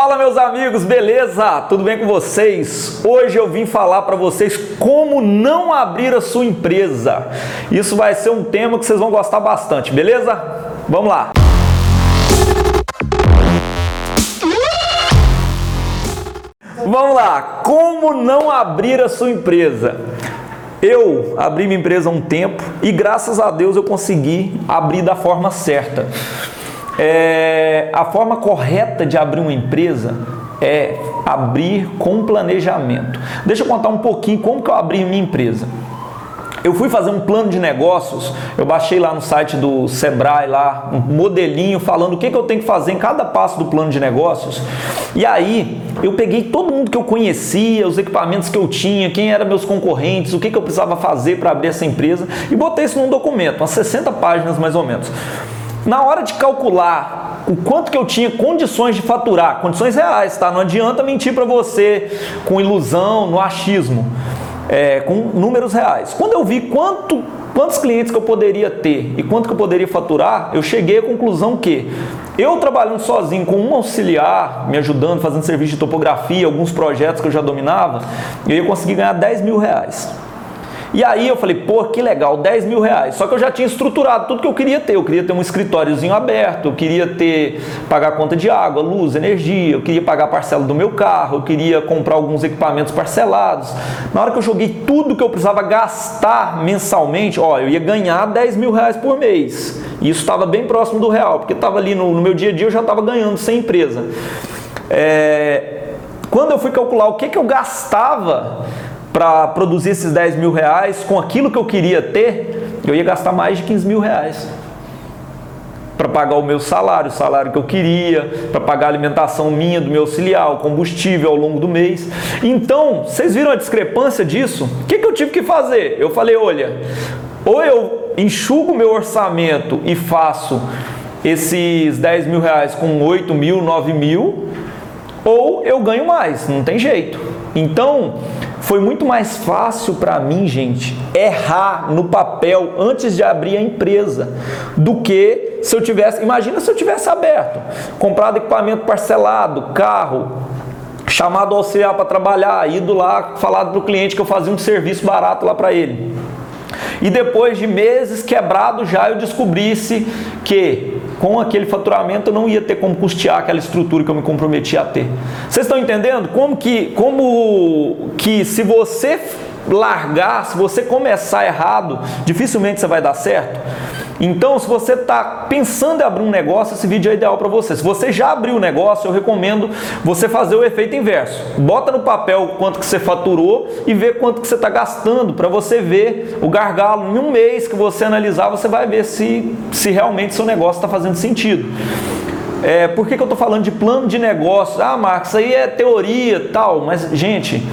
Fala meus amigos, beleza? Tudo bem com vocês? Hoje eu vim falar para vocês como não abrir a sua empresa. Isso vai ser um tema que vocês vão gostar bastante, beleza? Vamos lá. Vamos lá, como não abrir a sua empresa? Eu abri minha empresa há um tempo e graças a Deus eu consegui abrir da forma certa. É, a forma correta de abrir uma empresa é abrir com planejamento. Deixa eu contar um pouquinho como que eu abri minha empresa. Eu fui fazer um plano de negócios, eu baixei lá no site do Sebrae lá um modelinho falando o que, que eu tenho que fazer em cada passo do plano de negócios. E aí eu peguei todo mundo que eu conhecia, os equipamentos que eu tinha, quem eram meus concorrentes, o que, que eu precisava fazer para abrir essa empresa e botei isso num documento, umas 60 páginas mais ou menos. Na hora de calcular o quanto que eu tinha condições de faturar, condições reais, tá? Não adianta mentir para você com ilusão, no achismo, é, com números reais. Quando eu vi quanto, quantos clientes que eu poderia ter e quanto que eu poderia faturar, eu cheguei à conclusão que eu trabalhando sozinho com um auxiliar, me ajudando, fazendo serviço de topografia, alguns projetos que eu já dominava, eu ia conseguir ganhar 10 mil reais. E aí eu falei, pô, que legal, 10 mil reais. Só que eu já tinha estruturado tudo que eu queria ter. Eu queria ter um escritóriozinho aberto, eu queria ter, pagar conta de água, luz, energia, eu queria pagar a parcela do meu carro, eu queria comprar alguns equipamentos parcelados. Na hora que eu joguei tudo que eu precisava gastar mensalmente, ó, eu ia ganhar 10 mil reais por mês. E isso estava bem próximo do real, porque estava ali no, no, meu dia a dia eu já estava ganhando sem empresa. É, quando eu fui calcular o que, que eu gastava para produzir esses 10 mil reais com aquilo que eu queria ter, eu ia gastar mais de 15 mil reais. Para pagar o meu salário, o salário que eu queria, para pagar a alimentação minha, do meu auxiliar, o combustível ao longo do mês. Então, vocês viram a discrepância disso? O que, que eu tive que fazer? Eu falei: olha, ou eu enxugo meu orçamento e faço esses 10 mil reais com 8 mil, 9 mil, ou eu ganho mais, não tem jeito. Então, foi muito mais fácil para mim, gente, errar no papel antes de abrir a empresa do que se eu tivesse. Imagina se eu tivesse aberto, comprado equipamento parcelado, carro, chamado auxiliar para trabalhar, ido lá, falado para o cliente que eu fazia um serviço barato lá para ele. E depois de meses quebrado já eu descobrisse que com aquele faturamento eu não ia ter como custear aquela estrutura que eu me comprometi a ter. Vocês estão entendendo como que, como que se você largar, se você começar errado, dificilmente você vai dar certo? Então, se você está pensando em abrir um negócio, esse vídeo é ideal para você. Se você já abriu o negócio, eu recomendo você fazer o efeito inverso. Bota no papel quanto que você faturou e vê quanto que você está gastando para você ver o gargalo. Em um mês que você analisar, você vai ver se, se realmente seu negócio está fazendo sentido. É, por que, que eu estou falando de plano de negócio? Ah, Marcos, aí é teoria tal, mas, gente,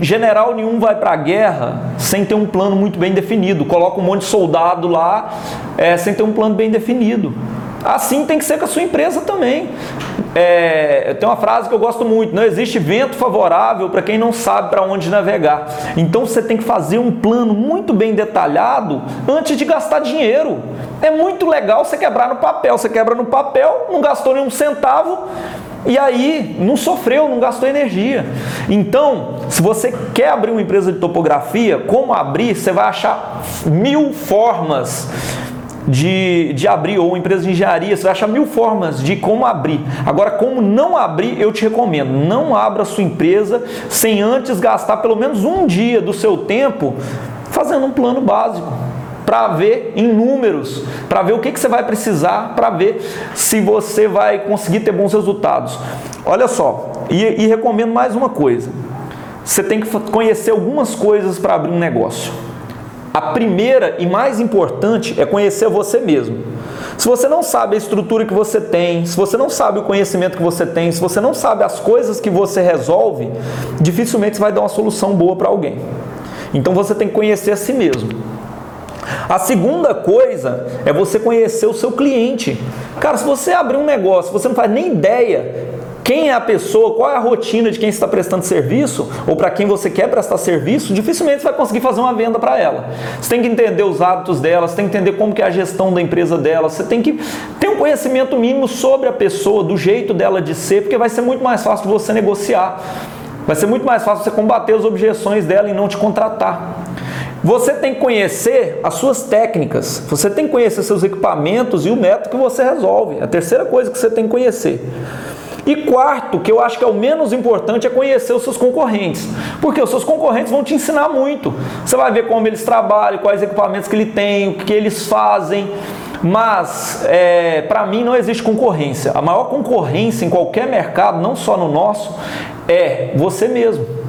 General nenhum vai para a guerra sem ter um plano muito bem definido. Coloca um monte de soldado lá é, sem ter um plano bem definido. Assim tem que ser com a sua empresa também. É, tem uma frase que eu gosto muito: não existe vento favorável para quem não sabe para onde navegar. Então você tem que fazer um plano muito bem detalhado antes de gastar dinheiro. É muito legal você quebrar no papel. Você quebra no papel, não gastou nenhum centavo, e aí não sofreu, não gastou energia. Então, se você quer abrir uma empresa de topografia, como abrir? Você vai achar mil formas de, de abrir, ou empresa de engenharia, você vai achar mil formas de como abrir. Agora, como não abrir, eu te recomendo, não abra sua empresa sem antes gastar pelo menos um dia do seu tempo fazendo um plano básico para ver em números, para ver o que, que você vai precisar, para ver se você vai conseguir ter bons resultados. Olha só, e, e recomendo mais uma coisa: você tem que conhecer algumas coisas para abrir um negócio. A primeira e mais importante é conhecer você mesmo. Se você não sabe a estrutura que você tem, se você não sabe o conhecimento que você tem, se você não sabe as coisas que você resolve, dificilmente você vai dar uma solução boa para alguém. Então você tem que conhecer a si mesmo. A segunda coisa é você conhecer o seu cliente. Cara, se você abrir um negócio, você não faz nem ideia quem é a pessoa, qual é a rotina de quem está prestando serviço, ou para quem você quer prestar serviço, dificilmente você vai conseguir fazer uma venda para ela. Você tem que entender os hábitos dela, você tem que entender como que é a gestão da empresa dela, você tem que ter um conhecimento mínimo sobre a pessoa, do jeito dela de ser, porque vai ser muito mais fácil você negociar. Vai ser muito mais fácil você combater as objeções dela e não te contratar. Você tem que conhecer as suas técnicas, você tem que conhecer seus equipamentos e o método que você resolve. É a terceira coisa que você tem que conhecer. E quarto, que eu acho que é o menos importante, é conhecer os seus concorrentes. Porque os seus concorrentes vão te ensinar muito. Você vai ver como eles trabalham, quais equipamentos que ele tem, o que eles fazem. Mas, é, para mim, não existe concorrência. A maior concorrência em qualquer mercado, não só no nosso, é você mesmo.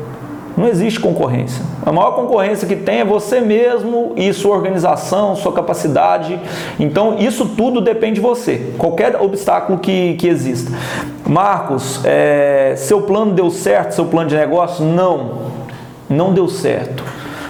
Não existe concorrência. A maior concorrência que tem é você mesmo e sua organização, sua capacidade. Então, isso tudo depende de você. Qualquer obstáculo que, que exista. Marcos, é, seu plano deu certo? Seu plano de negócio? Não. Não deu certo.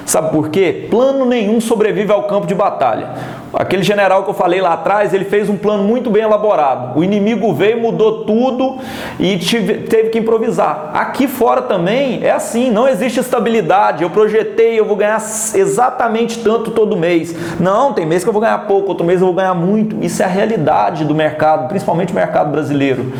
Sabe por quê? Plano nenhum sobrevive ao campo de batalha. Aquele general que eu falei lá atrás, ele fez um plano muito bem elaborado. O inimigo veio, mudou tudo e tive, teve que improvisar. Aqui fora também é assim, não existe estabilidade. Eu projetei, eu vou ganhar exatamente tanto todo mês. Não, tem mês que eu vou ganhar pouco, outro mês eu vou ganhar muito. Isso é a realidade do mercado, principalmente o mercado brasileiro.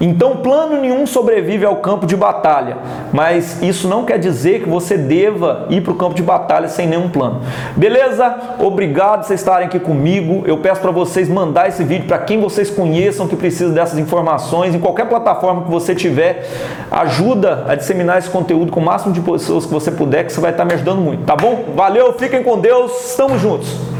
Então, plano nenhum sobrevive ao campo de batalha, mas isso não quer dizer que você deva ir para o campo de batalha sem nenhum plano. Beleza? Obrigado por vocês estarem aqui comigo. Eu peço para vocês mandar esse vídeo para quem vocês conheçam que precisa dessas informações, em qualquer plataforma que você tiver. Ajuda a disseminar esse conteúdo com o máximo de pessoas que você puder, que você vai estar me ajudando muito, tá bom? Valeu, fiquem com Deus, estamos juntos.